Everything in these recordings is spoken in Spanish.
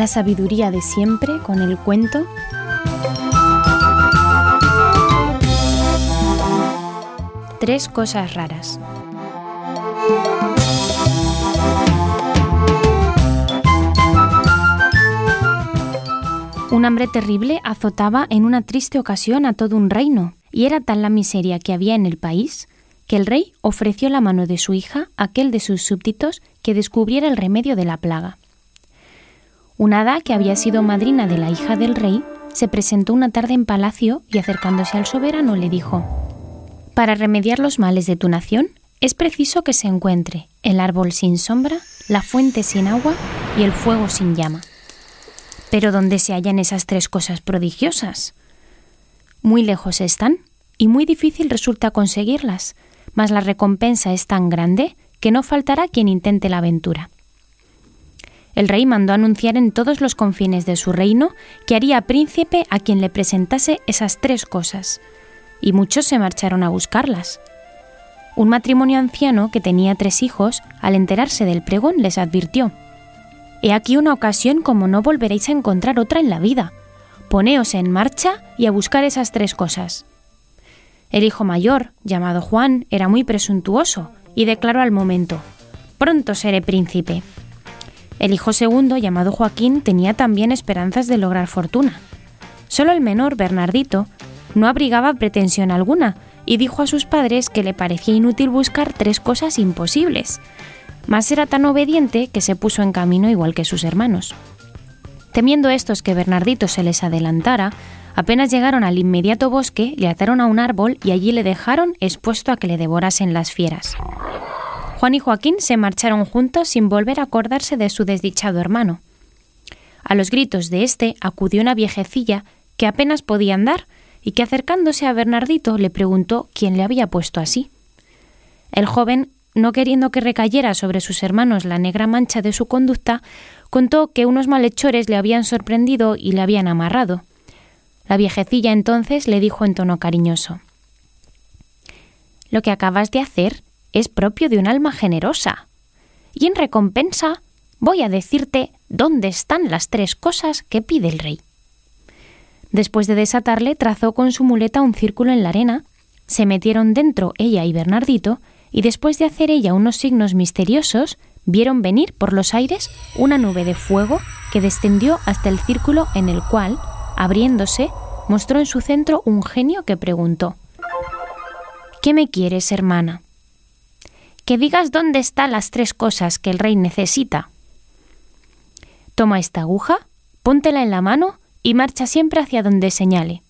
La sabiduría de siempre con el cuento Tres cosas raras. Un hambre terrible azotaba en una triste ocasión a todo un reino, y era tal la miseria que había en el país que el rey ofreció la mano de su hija a aquel de sus súbditos que descubriera el remedio de la plaga. Una hada que había sido madrina de la hija del rey se presentó una tarde en palacio y acercándose al soberano le dijo Para remediar los males de tu nación es preciso que se encuentre el árbol sin sombra, la fuente sin agua y el fuego sin llama. Pero ¿dónde se hallan esas tres cosas prodigiosas? Muy lejos están y muy difícil resulta conseguirlas, mas la recompensa es tan grande que no faltará quien intente la aventura. El rey mandó anunciar en todos los confines de su reino que haría príncipe a quien le presentase esas tres cosas, y muchos se marcharon a buscarlas. Un matrimonio anciano que tenía tres hijos, al enterarse del pregón, les advirtió He aquí una ocasión como no volveréis a encontrar otra en la vida. Poneos en marcha y a buscar esas tres cosas. El hijo mayor, llamado Juan, era muy presuntuoso y declaró al momento Pronto seré príncipe. El hijo segundo, llamado Joaquín, tenía también esperanzas de lograr fortuna. Solo el menor, Bernardito, no abrigaba pretensión alguna y dijo a sus padres que le parecía inútil buscar tres cosas imposibles. Mas era tan obediente que se puso en camino igual que sus hermanos. Temiendo estos que Bernardito se les adelantara, Apenas llegaron al inmediato bosque, le ataron a un árbol y allí le dejaron expuesto a que le devorasen las fieras. Juan y Joaquín se marcharon juntos sin volver a acordarse de su desdichado hermano. A los gritos de éste acudió una viejecilla que apenas podía andar y que acercándose a Bernardito le preguntó quién le había puesto así. El joven, no queriendo que recayera sobre sus hermanos la negra mancha de su conducta, contó que unos malhechores le habían sorprendido y le habían amarrado. La viejecilla entonces le dijo en tono cariñoso Lo que acabas de hacer es propio de un alma generosa. Y en recompensa voy a decirte dónde están las tres cosas que pide el rey. Después de desatarle, trazó con su muleta un círculo en la arena, se metieron dentro ella y Bernardito, y después de hacer ella unos signos misteriosos, vieron venir por los aires una nube de fuego que descendió hasta el círculo en el cual, Abriéndose, mostró en su centro un genio que preguntó ¿Qué me quieres, hermana? Que digas dónde están las tres cosas que el rey necesita. Toma esta aguja, póntela en la mano y marcha siempre hacia donde señale.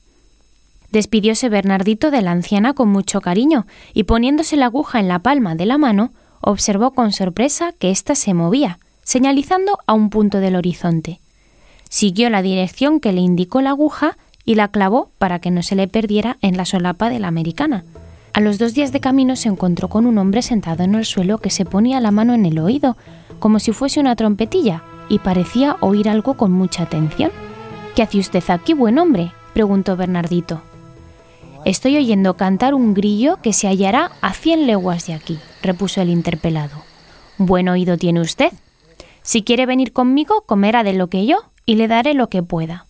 Despidióse Bernardito de la anciana con mucho cariño y poniéndose la aguja en la palma de la mano, observó con sorpresa que ésta se movía, señalizando a un punto del horizonte. Siguió la dirección que le indicó la aguja y la clavó para que no se le perdiera en la solapa de la americana. A los dos días de camino se encontró con un hombre sentado en el suelo que se ponía la mano en el oído, como si fuese una trompetilla, y parecía oír algo con mucha atención. ¿Qué hace usted aquí, buen hombre? preguntó Bernardito. Estoy oyendo cantar un grillo que se hallará a cien leguas de aquí, repuso el interpelado. Buen oído tiene usted. Si quiere venir conmigo, comerá de lo que yo y le daré lo que pueda.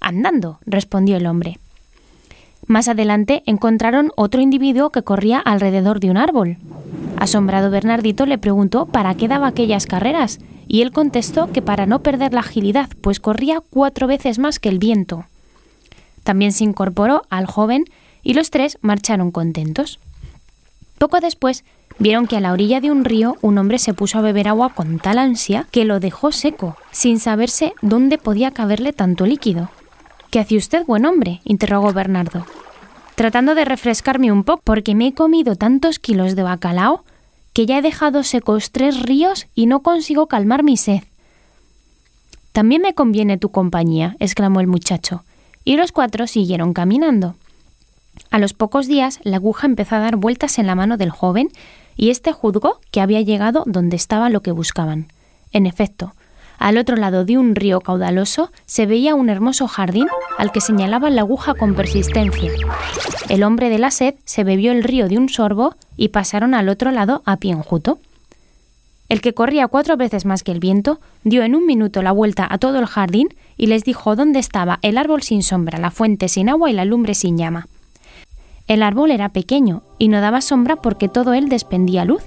Andando, respondió el hombre. Más adelante encontraron otro individuo que corría alrededor de un árbol. Asombrado Bernardito le preguntó para qué daba aquellas carreras, y él contestó que para no perder la agilidad, pues corría cuatro veces más que el viento. También se incorporó al joven y los tres marcharon contentos. Poco después vieron que a la orilla de un río un hombre se puso a beber agua con tal ansia que lo dejó seco, sin saberse dónde podía caberle tanto líquido. ¿Qué hace usted, buen hombre? interrogó Bernardo. Tratando de refrescarme un poco, porque me he comido tantos kilos de bacalao que ya he dejado secos tres ríos y no consigo calmar mi sed. También me conviene tu compañía, exclamó el muchacho, y los cuatro siguieron caminando. A los pocos días la aguja empezó a dar vueltas en la mano del joven y éste juzgó que había llegado donde estaba lo que buscaban. En efecto, al otro lado de un río caudaloso se veía un hermoso jardín al que señalaba la aguja con persistencia. El hombre de la sed se bebió el río de un sorbo y pasaron al otro lado a pie enjuto. el que corría cuatro veces más que el viento, dio en un minuto la vuelta a todo el jardín y les dijo dónde estaba el árbol sin sombra, la fuente sin agua y la lumbre sin llama. El árbol era pequeño y no daba sombra porque todo él despendía luz.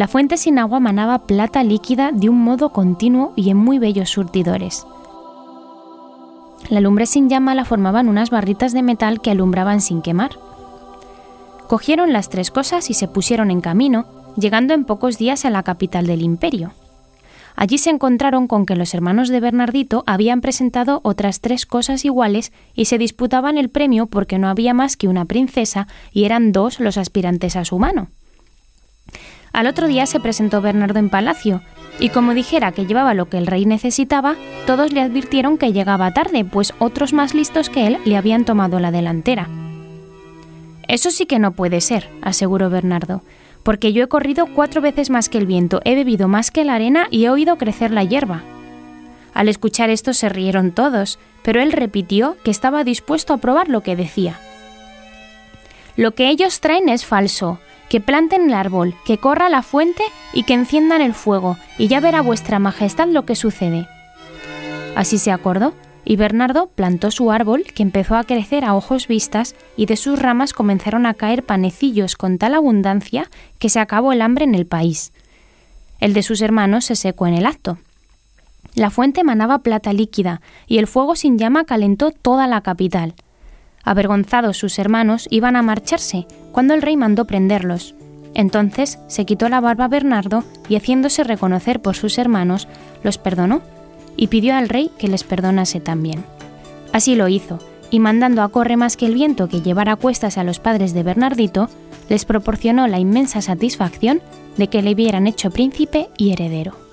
La fuente sin agua manaba plata líquida de un modo continuo y en muy bellos surtidores. La lumbre sin llama la formaban unas barritas de metal que alumbraban sin quemar. Cogieron las tres cosas y se pusieron en camino, llegando en pocos días a la capital del imperio. Allí se encontraron con que los hermanos de Bernardito habían presentado otras tres cosas iguales y se disputaban el premio porque no había más que una princesa y eran dos los aspirantes a su mano. Al otro día se presentó Bernardo en palacio, y como dijera que llevaba lo que el rey necesitaba, todos le advirtieron que llegaba tarde, pues otros más listos que él le habían tomado la delantera. Eso sí que no puede ser, aseguró Bernardo porque yo he corrido cuatro veces más que el viento, he bebido más que la arena y he oído crecer la hierba. Al escuchar esto se rieron todos, pero él repitió que estaba dispuesto a probar lo que decía. Lo que ellos traen es falso, que planten el árbol, que corra la fuente y que enciendan el fuego, y ya verá vuestra majestad lo que sucede. Así se acordó, y Bernardo plantó su árbol, que empezó a crecer a ojos vistas, y de sus ramas comenzaron a caer panecillos con tal abundancia que se acabó el hambre en el país. El de sus hermanos se secó en el acto. La fuente manaba plata líquida, y el fuego sin llama calentó toda la capital. Avergonzados sus hermanos iban a marcharse, cuando el rey mandó prenderlos. Entonces se quitó la barba Bernardo y haciéndose reconocer por sus hermanos, los perdonó y pidió al rey que les perdonase también. Así lo hizo, y mandando a corre más que el viento que llevara a cuestas a los padres de Bernardito, les proporcionó la inmensa satisfacción de que le hubieran hecho príncipe y heredero.